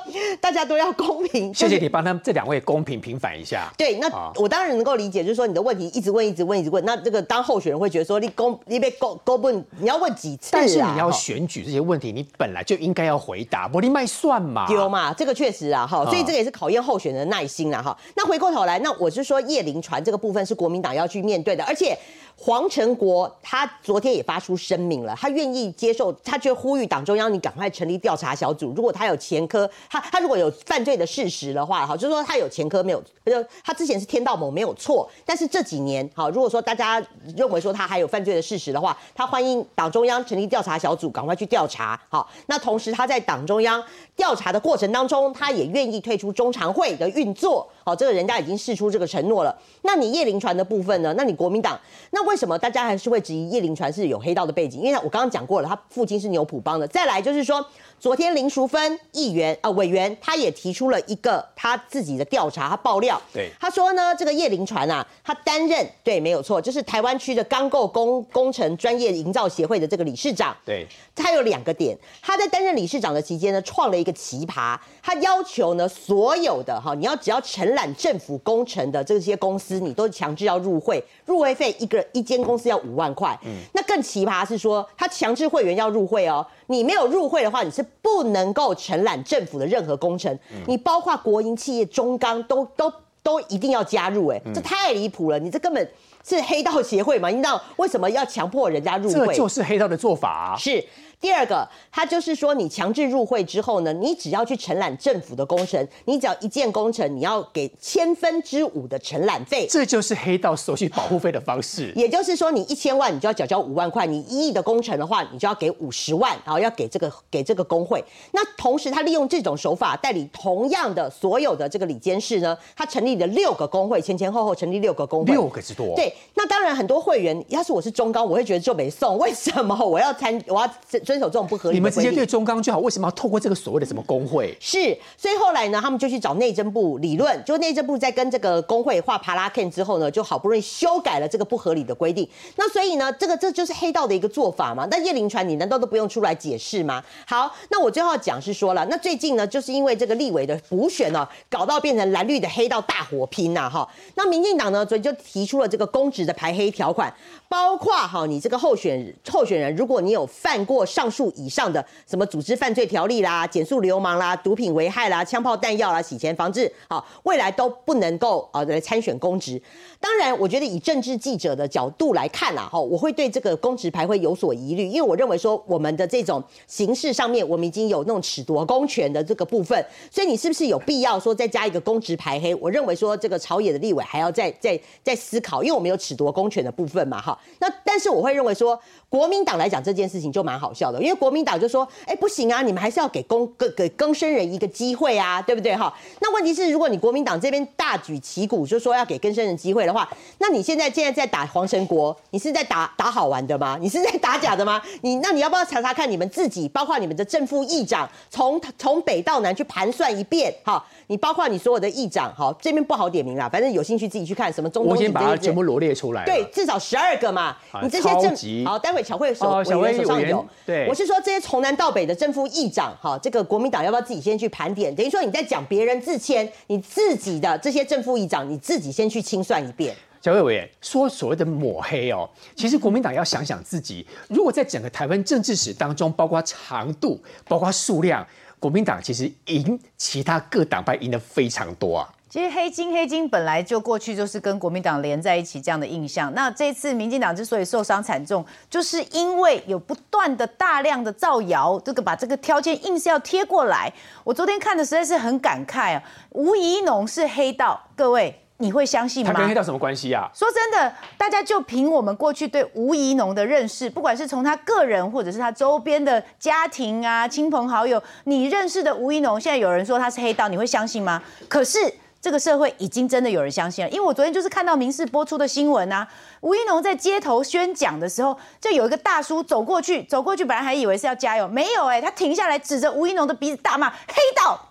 大家都要公平。谢谢你帮他们这两位公平平反一下。对，那我当然能够理解，就是说你的问题一直问，一直问，一直问。那这个当候选人会觉得说你公你被公公问，你要问几次？但是你要选举这些问题，你本来就应该要回答，不你卖算嘛？丢嘛，这个确实啊，哈，所以这个也是考验候选人的耐心了哈。那回过头来，那我是说叶林传这这个部分是国民党要去面对的，而且。黄成国他昨天也发出声明了，他愿意接受，他就呼吁党中央你赶快成立调查小组。如果他有前科，他他如果有犯罪的事实的话，哈，就是说他有前科没有，就他之前是天道盟没有错，但是这几年，好，如果说大家认为说他还有犯罪的事实的话，他欢迎党中央成立调查小组，赶快去调查。好，那同时他在党中央调查的过程当中，他也愿意退出中常会的运作。好，这个人家已经释出这个承诺了。那你叶林传的部分呢？那你国民党那？为什么大家还是会质疑叶林传是有黑道的背景？因为我刚刚讲过了，他父亲是牛埔帮的。再来就是说。昨天林淑芬议员啊委员，他也提出了一个他自己的调查，他爆料，对，他说呢，这个叶林传啊，他担任对没有错，就是台湾区的钢构工工程专业营造协会的这个理事长，对，他有两个点，他在担任理事长的期间呢，创了一个奇葩，他要求呢，所有的哈，你要只要承揽政府工程的这些公司，你都强制要入会，入会费一个一间公司要五万块，嗯，那更奇葩是说，他强制会员要入会哦。你没有入会的话，你是不能够承揽政府的任何工程。你包括国营企业中钢都都都一定要加入，哎，这太离谱了！你这根本是黑道协会嘛？你知道为什么要强迫人家入会？这就是黑道的做法。是。第二个，他就是说，你强制入会之后呢，你只要去承揽政府的工程，你只要一件工程，你要给千分之五的承揽费，这就是黑道收取保护费的方式。也就是说，你一千万，你就要缴交五万块；你一亿的工程的话，你就要给五十万，然后要给这个给这个工会。那同时，他利用这种手法代理同样的所有的这个里监事呢，他成立了六个工会，前前后后成立六个工会，六个之多。对，那当然很多会员，要是我是中高，我会觉得就没送。为什么我要参？我要？遵守这种不合理，你们直接对中钢就好，为什么要透过这个所谓的什么工会？是，所以后来呢，他们就去找内政部理论，就内政部在跟这个工会画帕拉 K 之后呢，就好不容易修改了这个不合理的规定。那所以呢，这个这就是黑道的一个做法嘛？那叶林传，你难道都不用出来解释吗？好，那我最后讲是说了，那最近呢，就是因为这个立委的补选呢，搞到变成蓝绿的黑道大火拼呐，哈。那民进党呢，所以就提出了这个公职的排黑条款，包括哈，你这个候选候选人，如果你有犯过上。上述以上的什么组织犯罪条例啦、减速流氓啦、毒品危害啦、枪炮弹药啦、洗钱防治，好，未来都不能够啊来参选公职。当然，我觉得以政治记者的角度来看啦，哈，我会对这个公职牌会有所疑虑，因为我认为说我们的这种形式上面，我们已经有那种褫夺公权的这个部分，所以你是不是有必要说再加一个公职牌黑？我认为说这个朝野的立委还要再再再思考，因为我们有褫夺公权的部分嘛，哈。那但是我会认为说。国民党来讲这件事情就蛮好笑因为国民党就说：“哎，不行啊，你们还是要给公给给更生人一个机会啊，对不对？哈。”那问题是，如果你国民党这边大举旗鼓，就说要给更生人机会的话，那你现在现在在打黄神国，你是在打打好玩的吗？你是在打假的吗？你那你要不要查查看你们自己，包括你们的正副议长，从从北到南去盘算一遍？哈，你包括你所有的议长，好，这边不好点名啦，反正有兴趣自己去看什么中东。我先把它全部罗列出来。对，至少十二个嘛，你这些政好，待会。小慧手委员手上有，对，我是说这些从南到北的正副议长，哈，这个国民党要不要自己先去盘点？等于说你在讲别人自谦，你自己的这些正副议长，你自己先去清算一遍。小慧委员说所谓的抹黑哦，其实国民党要想想自己，如果在整个台湾政治史当中，包括长度，包括数量，国民党其实赢其他各党派赢得非常多啊。其实黑金黑金本来就过去就是跟国民党连在一起这样的印象。那这次民进党之所以受伤惨重，就是因为有不断的大量的造谣，这个把这个条件硬是要贴过来。我昨天看的实在是很感慨啊，吴怡农是黑道，各位你会相信吗？他跟黑道什么关系啊？说真的，大家就凭我们过去对吴怡农的认识，不管是从他个人或者是他周边的家庭啊、亲朋好友，你认识的吴怡农，现在有人说他是黑道，你会相信吗？可是。这个社会已经真的有人相信了，因为我昨天就是看到民视播出的新闻啊，吴怡农在街头宣讲的时候，就有一个大叔走过去，走过去，本来还以为是要加油，没有哎，他停下来指着吴怡农的鼻子大骂黑道。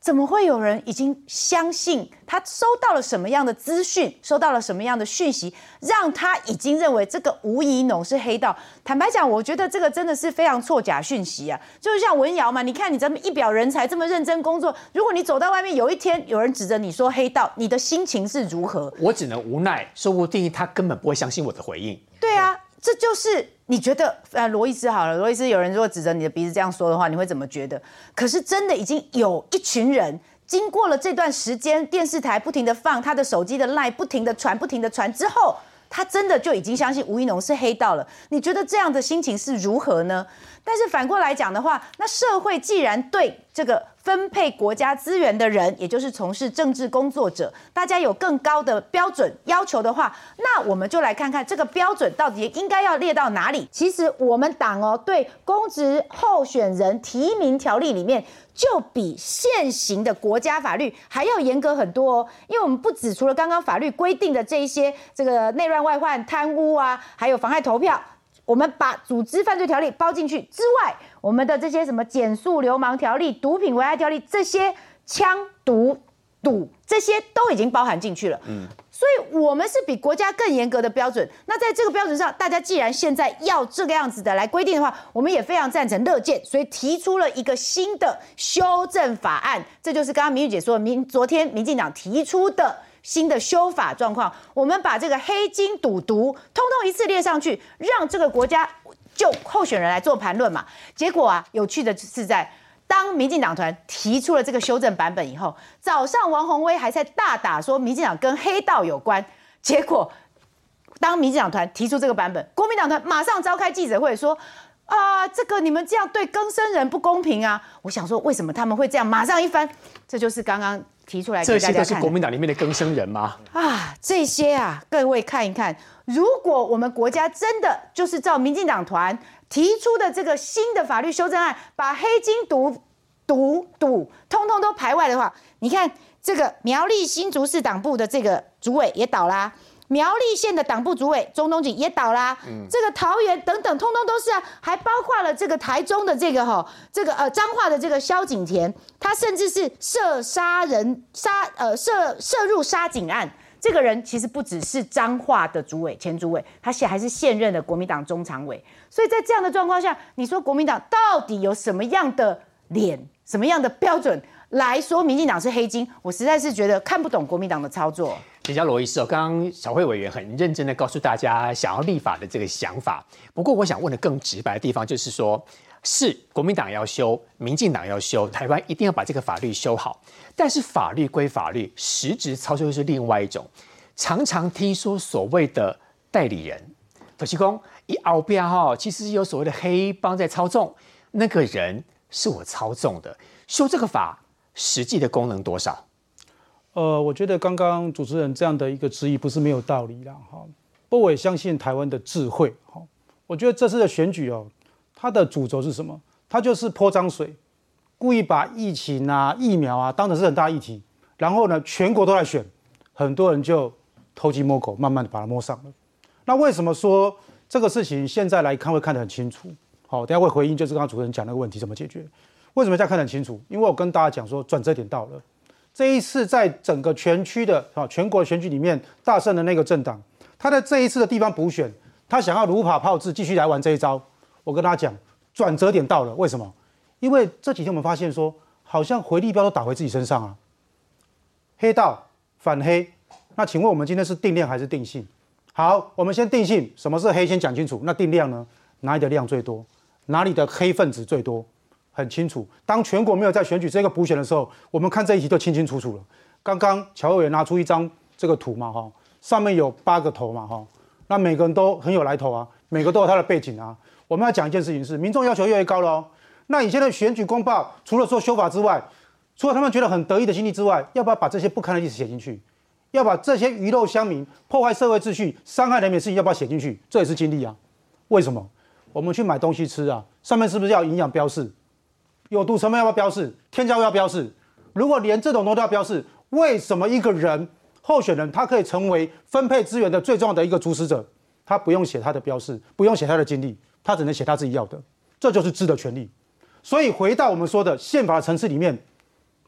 怎么会有人已经相信他收到了什么样的资讯，收到了什么样的讯息，让他已经认为这个吴怡农是黑道？坦白讲，我觉得这个真的是非常错假讯息啊！就是像文瑶嘛，你看你这么一表人才，这么认真工作，如果你走到外面，有一天有人指着你说黑道，你的心情是如何？我只能无奈，说不定他根本不会相信我的回应。对啊。这就是你觉得，呃，罗伊斯好了，罗伊斯有人如果指着你的鼻子这样说的话，你会怎么觉得？可是真的已经有一群人，经过了这段时间，电视台不停的放他的手机的 line，不停的传，不停的传之后，他真的就已经相信吴一农是黑道了。你觉得这样的心情是如何呢？但是反过来讲的话，那社会既然对这个。分配国家资源的人，也就是从事政治工作者，大家有更高的标准要求的话，那我们就来看看这个标准到底应该要列到哪里。其实我们党哦，对公职候选人提名条例里面，就比现行的国家法律还要严格很多哦。因为我们不止除了刚刚法律规定的这一些，这个内乱外患、贪污啊，还有妨害投票。我们把组织犯罪条例包进去之外，我们的这些什么减速流氓条例、毒品危害条例，这些枪毒赌这些都已经包含进去了。嗯，所以我们是比国家更严格的标准。那在这个标准上，大家既然现在要这个样子的来规定的话，我们也非常赞成乐见，所以提出了一个新的修正法案。这就是刚刚明玉姐说，民昨天民进党提出的。新的修法状况，我们把这个黑金赌毒通通一次列上去，让这个国家就候选人来做盘论嘛。结果啊，有趣的是在当民进党团提出了这个修正版本以后，早上王宏威还在大打说民进党跟黑道有关。结果当民进党团提出这个版本，国民党团马上召开记者会说啊，这个你们这样对更生人不公平啊！我想说，为什么他们会这样？马上一翻，这就是刚刚。提出来，这些都是国民党里面的更生人吗？啊，这些啊，各位看一看，如果我们国家真的就是照民进党团提出的这个新的法律修正案，把黑金毒、毒赌通通都排外的话，你看这个苗栗新竹市党部的这个主委也倒啦。苗栗县的党部主委钟东锦也倒啦，这个桃园等等，通通都是啊，还包括了这个台中的这个哈，这个呃彰化的这个萧景田，他甚至是涉杀人杀呃涉涉入杀警案，这个人其实不只是彰化的主委前主委，他现还是现任的国民党中常委，所以在这样的状况下，你说国民党到底有什么样的脸，什么样的标准来说民进党是黑金？我实在是觉得看不懂国民党的操作。请教罗医师哦，刚刚小慧委员很认真的告诉大家想要立法的这个想法。不过我想问的更直白的地方就是说，是国民党要修，民进党要修，台湾一定要把这个法律修好。但是法律归法律，实质操作又是另外一种。常常听说所谓的代理人，土西公一熬标哈，其实有所谓的黑帮在操纵，那个人是我操纵的。修这个法，实际的功能多少？呃，我觉得刚刚主持人这样的一个质疑不是没有道理啦，哈。不过我也相信台湾的智慧，哈。我觉得这次的选举哦，它的主轴是什么？它就是泼脏水，故意把疫情啊、疫苗啊当成是很大议题，然后呢，全国都在选，很多人就偷鸡摸狗，慢慢的把它摸上了。那为什么说这个事情现在来看会看得很清楚？好，等下会回应，就是刚刚主持人讲那个问题怎么解决？为什么现在看得很清楚？因为我跟大家讲说，转折点到了。这一次在整个全区的啊全国选举里面大胜的那个政党，他在这一次的地方补选，他想要如法炮制，继续来玩这一招。我跟他讲，转折点到了，为什么？因为这几天我们发现说，好像回力标都打回自己身上啊。黑道反黑，那请问我们今天是定量还是定性？好，我们先定性，什么是黑，先讲清楚。那定量呢？哪里的量最多？哪里的黑分子最多？很清楚，当全国没有在选举这个补选的时候，我们看这一题就清清楚楚了。刚刚乔委员拿出一张这个图嘛，哈，上面有八个头嘛，哈，那每个人都很有来头啊，每个都有他的背景啊。我们要讲一件事情是，民众要求越来越高了。那以前的选举公报，除了做修法之外，除了他们觉得很得意的经历之外，要不要把这些不堪的历史写进去？要把这些鱼肉乡民、破坏社会秩序、伤害人民的事情，要不要写进去？这也是经历啊。为什么？我们去买东西吃啊，上面是不是要营养标示？有毒成分要不要标示？添加物要标示？如果连这种都要标示，为什么一个人候选人他可以成为分配资源的最重要的一个主使者？他不用写他的标示，不用写他的经历，他只能写他自己要的，这就是知的权利。所以回到我们说的宪法的层次里面，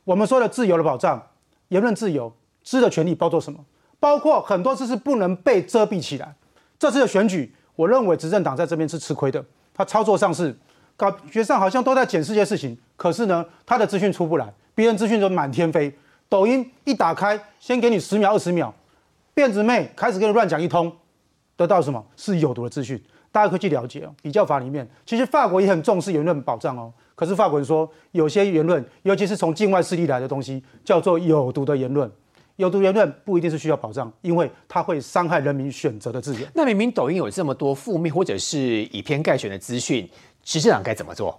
我们说的自由的保障、言论自由。知的权利包括什么？包括很多次是不能被遮蔽起来。这次的选举，我认为执政党在这边是吃亏的。他操作上是感觉上好像都在检视一些事情，可是呢，他的资讯出不来，别人资讯都满天飞。抖音一打开，先给你十秒、二十秒，辫子妹开始跟你乱讲一通，得到什么是有毒的资讯？大家可以去了解哦。比较法里面，其实法国也很重视言论保障哦。可是法国人说，有些言论，尤其是从境外势力来的东西，叫做有毒的言论。有毒言论不一定是需要保障，因为它会伤害人民选择的自由。那明明抖音有这么多负面或者是以偏概全的资讯，执政党该怎么做？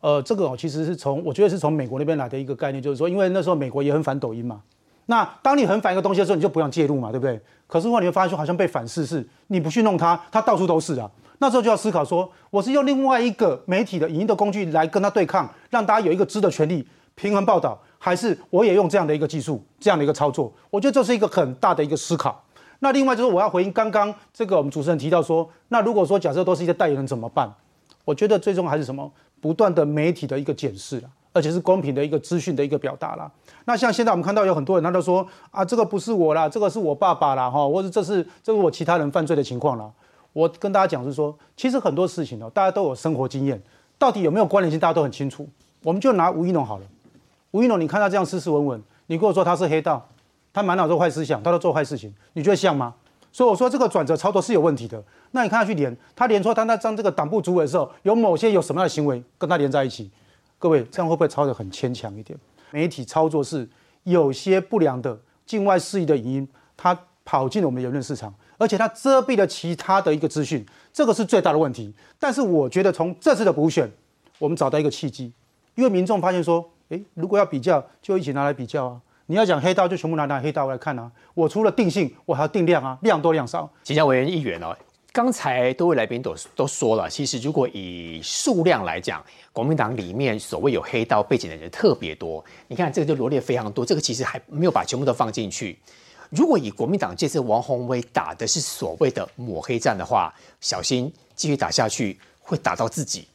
呃，这个其实是从我觉得是从美国那边来的一个概念，就是说，因为那时候美国也很反抖音嘛。那当你很反一个东西的时候，你就不用介入嘛，对不对？可是后来你会发现说，好像被反噬，是你不去弄它，它到处都是啊。那时候就要思考说，我是用另外一个媒体的影音的工具来跟它对抗，让大家有一个知的权利，平衡报道。还是我也用这样的一个技术，这样的一个操作，我觉得这是一个很大的一个思考。那另外就是我要回应刚刚这个我们主持人提到说，那如果说假设都是一些代言人怎么办？我觉得最终还是什么，不断的媒体的一个检视了，而且是公平的一个资讯的一个表达啦。那像现在我们看到有很多人他都说啊，这个不是我啦，这个是我爸爸啦，哈，或者这是这是我其他人犯罪的情况啦。我跟大家讲是说，其实很多事情哦，大家都有生活经验，到底有没有关联性，大家都很清楚。我们就拿吴一农好了。吴一农，你看他这样斯斯文文，你跟我说他是黑道，他满脑子坏思想，他都做坏事情，你觉得像吗？所以我说这个转折操作是有问题的。那你看他去连，他连说他那张这个党部主委的时候，有某些有什么样的行为跟他连在一起？各位，这样会不会操得很牵强一点？媒体操作是有些不良的境外势力的影音，他跑进了我们言论市场，而且他遮蔽了其他的一个资讯，这个是最大的问题。但是我觉得从这次的补选，我们找到一个契机，因为民众发现说。诶，如果要比较，就一起拿来比较啊！你要讲黑道，就全部拿拿黑道来看啊！我除了定性，我还要定量啊，量多量少。请教委员议员哦，刚才多位来宾都都说了，其实如果以数量来讲，国民党里面所谓有黑道背景的人特别多。你看这个就罗列非常多，这个其实还没有把全部都放进去。如果以国民党这次王宏威打的是所谓的抹黑战的话，小心继续打下去会打到自己。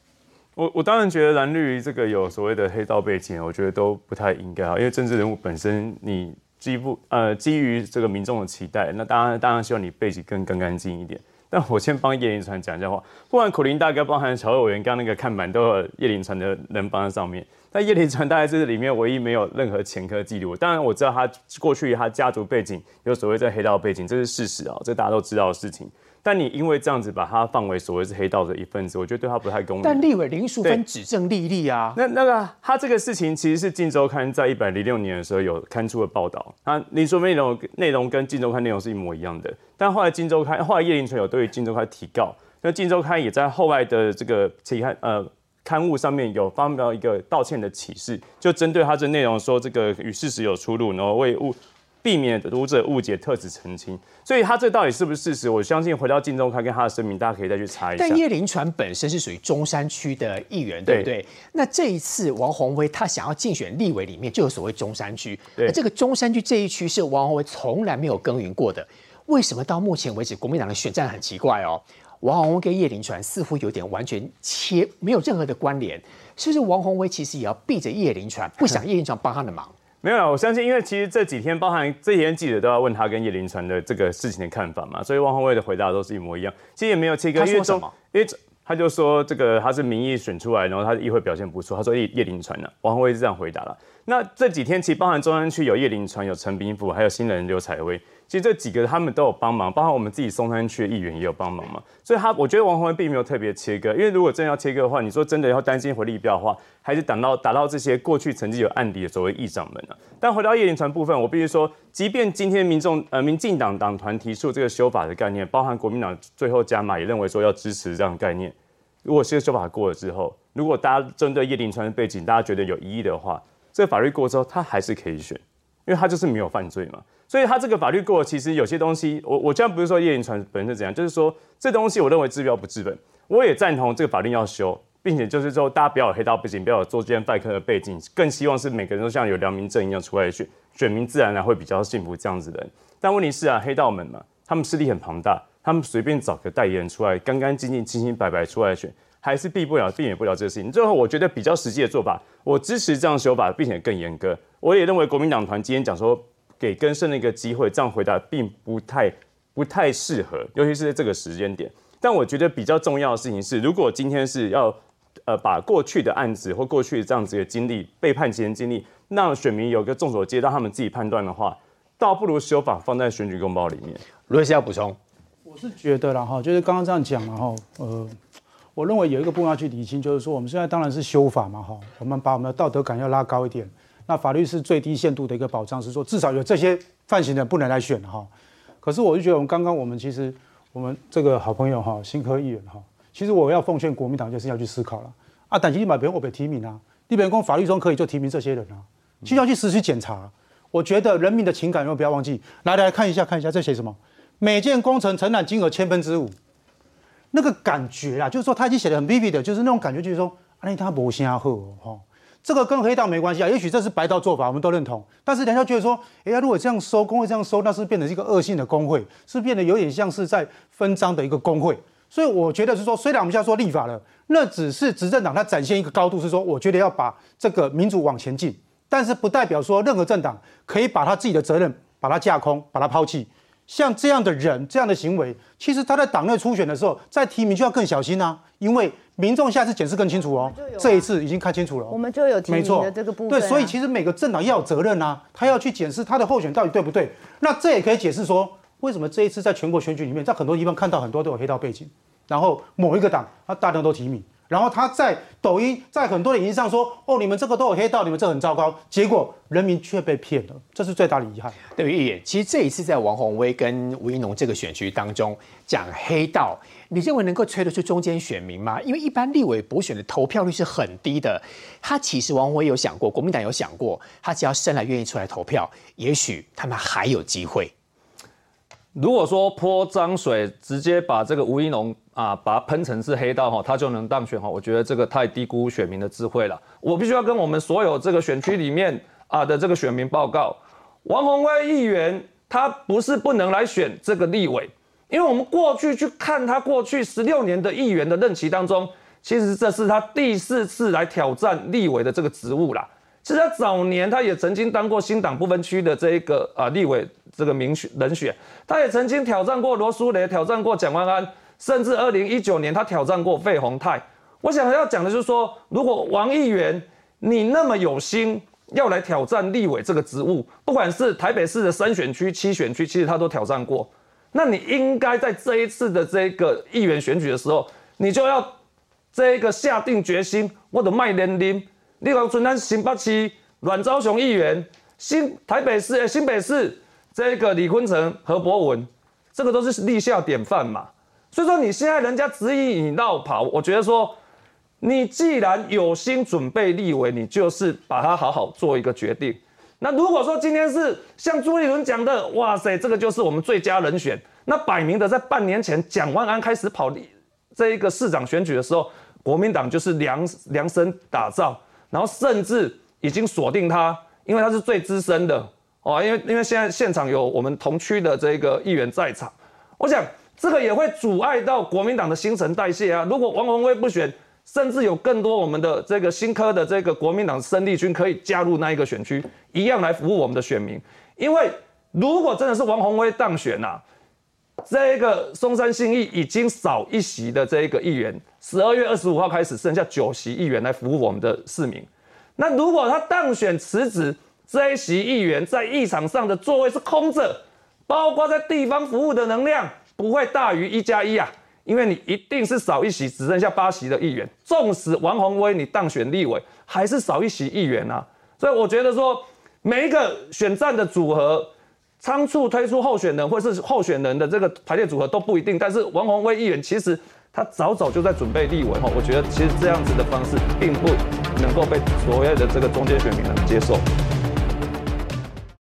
我我当然觉得蓝绿这个有所谓的黑道背景，我觉得都不太应该啊，因为政治人物本身你基不呃基于这个民众的期待，那当然当然希望你背景更更干净一点。但我先帮叶林传讲一下话，不管苦林大哥，包含小委员刚那个看板，都有叶林传的人放在上面。但叶林传大概是里面唯一没有任何前科记录。当然我知道他过去他家族背景有所谓在黑道背景，这是事实啊，这大家都知道的事情。但你因为这样子把他放为所谓是黑道的一份子，我觉得对他不太公平。但立委林淑芬指证丽丽啊，那那个他这个事情其实是《镜周刊》在一百零六年的时候有刊出的报道，他林淑芬内容内容跟《镜周刊》内容是一模一样的。但后来《镜周刊》后来叶林纯有对《镜周刊》提告，那《镜周刊》也在后来的这个期刊呃刊物上面有发表一个道歉的启示，就针对他这内容说这个与事实有出入，然后为误。避免读者误解，特此澄清。所以他这到底是不是事实？我相信回到镜中开跟他的声明，大家可以再去查一下。但叶林传本身是属于中山区的议员，对不对？那这一次王宏威他想要竞选立委，里面就有所谓中山区。而这个中山区这一区是王宏威从来没有耕耘过的。为什么到目前为止国民党的选战很奇怪哦？王宏威跟叶林传似乎有点完全切没有任何的关联，是不是王宏威其实也要避着叶林传，不想叶林传帮他的忙？没有啊，我相信，因为其实这几天，包含这几天记者都要问他跟叶凌川的这个事情的看法嘛，所以汪宏卫的回答都是一模一样。其实也没有切割，他说什么？因为他就说这个他是民意选出来，然后他的议会表现不错。他说叶叶凌川呢，汪宏卫是这样回答了。那这几天其实包含中央区有叶林传，有陈炳富，还有新人刘彩薇。其实这几个他们都有帮忙，包括我们自己松山区的议员也有帮忙嘛。所以他我觉得王宏文并没有特别切割，因为如果真要切割的话，你说真的要担心回力标的话，还是等到达到这些过去曾经有案底的所谓议长们啊。但回到叶林传部分，我必须说，即便今天民众呃民进党党团提出这个修法的概念，包含国民党最后加码也认为说要支持这样的概念。如果这个修法过了之后，如果大家针对叶林川的背景，大家觉得有疑义的话，这个法律过之后，他还是可以选，因为他就是没有犯罪嘛。所以他这个法律过，其实有些东西，我我这样不是说叶林传本身怎样，就是说这东西我认为治标不治本。我也赞同这个法律要修，并且就是说大家不要有黑道背景，不要有作奸犯科的背景，更希望是每个人都像有良民证一样出来选，选民自然而然会比较幸福这样子的人。但问题是啊，黑道们嘛，他们势力很庞大，他们随便找个代言人出来，干干净净、清清白白出来选。还是避不了、避免不了这个事情。最后，我觉得比较实际的做法，我支持这样修法，并且更严格。我也认为国民党团今天讲说给更生的一个机会，这样回答并不太、不太适合，尤其是在这个时间点。但我觉得比较重要的事情是，如果今天是要呃把过去的案子或过去这样子的经历、被判期间经历，让选民有个众所皆让他们自己判断的话，倒不如修法放在选举公报里面。罗先要补充，我是觉得啦哈，就是刚刚这样讲了哈，呃。我认为有一个部分要去理清，就是说我们现在当然是修法嘛，哈，我们把我们的道德感要拉高一点。那法律是最低限度的一个保障，是说至少有这些犯行人不能来选哈。可是我就觉得我们刚刚我们其实我们这个好朋友哈，新科议员哈，其实我要奉劝国民党就是要去思考了啊，但其实把别人我被提名啊，立别公法律中可以就提名这些人啊，其实要去实时检查。我觉得人民的情感，不要忘记，来来看一下看一下，这写什么？每件工程承揽金额千分之五。那个感觉啊，就是说他已经写的很 vivid 的，就是那种感觉，就是说，阿内他不瞎喝哈，这个跟黑道没关系啊，也许这是白道做法，我们都认同。但是人家觉得说，哎呀，如果这样收工会这样收，那是变成一个恶性的工会，是变得有点像是在分赃的一个工会。所以我觉得是说，虽然我们现在说立法了，那只是执政党他展现一个高度，是说，我觉得要把这个民主往前进，但是不代表说任何政党可以把他自己的责任把它架空，把它抛弃。像这样的人，这样的行为，其实他在党内初选的时候，在提名就要更小心啊，因为民众下次检视更清楚哦。这一次已经看清楚了，我们就有提名的这个部分。对，所以其实每个政党要有责任啊，他要去检视他的候选到底对不对。那这也可以解释说，为什么这一次在全国选举里面，在很多地方看到很多都有黑道背景，然后某一个党他大量都提名。然后他在抖音，在很多的影音上说：“哦，你们这个都有黑道，你们这很糟糕。”结果人民却被骗了，这是最大的遗憾。对于一眼，其实这一次在王宏威跟吴一农这个选区当中讲黑道，你认为能够吹得出中间选民吗？因为一般立委补选的投票率是很低的。他其实王宏威有想过，国民党有想过，他只要生来愿意出来投票，也许他们还有机会。如果说泼脏水，直接把这个吴一农啊，把它喷成是黑道哈，他就能当选哈，我觉得这个太低估选民的智慧了。我必须要跟我们所有这个选区里面啊的这个选民报告，王宏威议员他不是不能来选这个立委，因为我们过去去看他过去十六年的议员的任期当中，其实这是他第四次来挑战立委的这个职务啦。其实他早年他也曾经当过新党部分区的这一个啊立委这个民选人选，他也曾经挑战过罗淑蕾，挑战过蒋万安，甚至二零一九年他挑战过费鸿泰。我想要讲的就是说，如果王议员你那么有心要来挑战立委这个职务，不管是台北市的三选区、七选区，其实他都挑战过，那你应该在这一次的这个议员选举的时候，你就要这一个下定决心，我的卖年龄。立光村咱新北市阮昭雄议员，新台北市新北市这个李坤城、何博文，这个都是立下典范嘛。所以说你现在人家指引你绕跑，我觉得说，你既然有心准备立委，你就是把它好好做一个决定。那如果说今天是像朱立伦讲的，哇塞，这个就是我们最佳人选，那摆明的在半年前蒋万安开始跑这一个市长选举的时候，国民党就是量量身打造。然后甚至已经锁定他，因为他是最资深的哦，因为因为现在现场有我们同区的这个议员在场，我想这个也会阻碍到国民党的新陈代谢啊。如果王宏威不选，甚至有更多我们的这个新科的这个国民党生力军可以加入那一个选区，一样来服务我们的选民。因为如果真的是王宏威当选呐，这个松山信义已经少一席的这一个议员。十二月二十五号开始，剩下九席议员来服务我们的市民。那如果他当选辞职，这一席议员在议场上的座位是空着，包括在地方服务的能量不会大于一加一啊，因为你一定是少一席，只剩下八席的议员。纵使王宏威你当选立委，还是少一席议员啊。所以我觉得说，每一个选战的组合，仓促推出候选人或是候选人的这个排列组合都不一定。但是王宏威议员其实他早早就在准备立委哈，我觉得其实这样子的方式并不能够被所谓的这个中间选民能接受。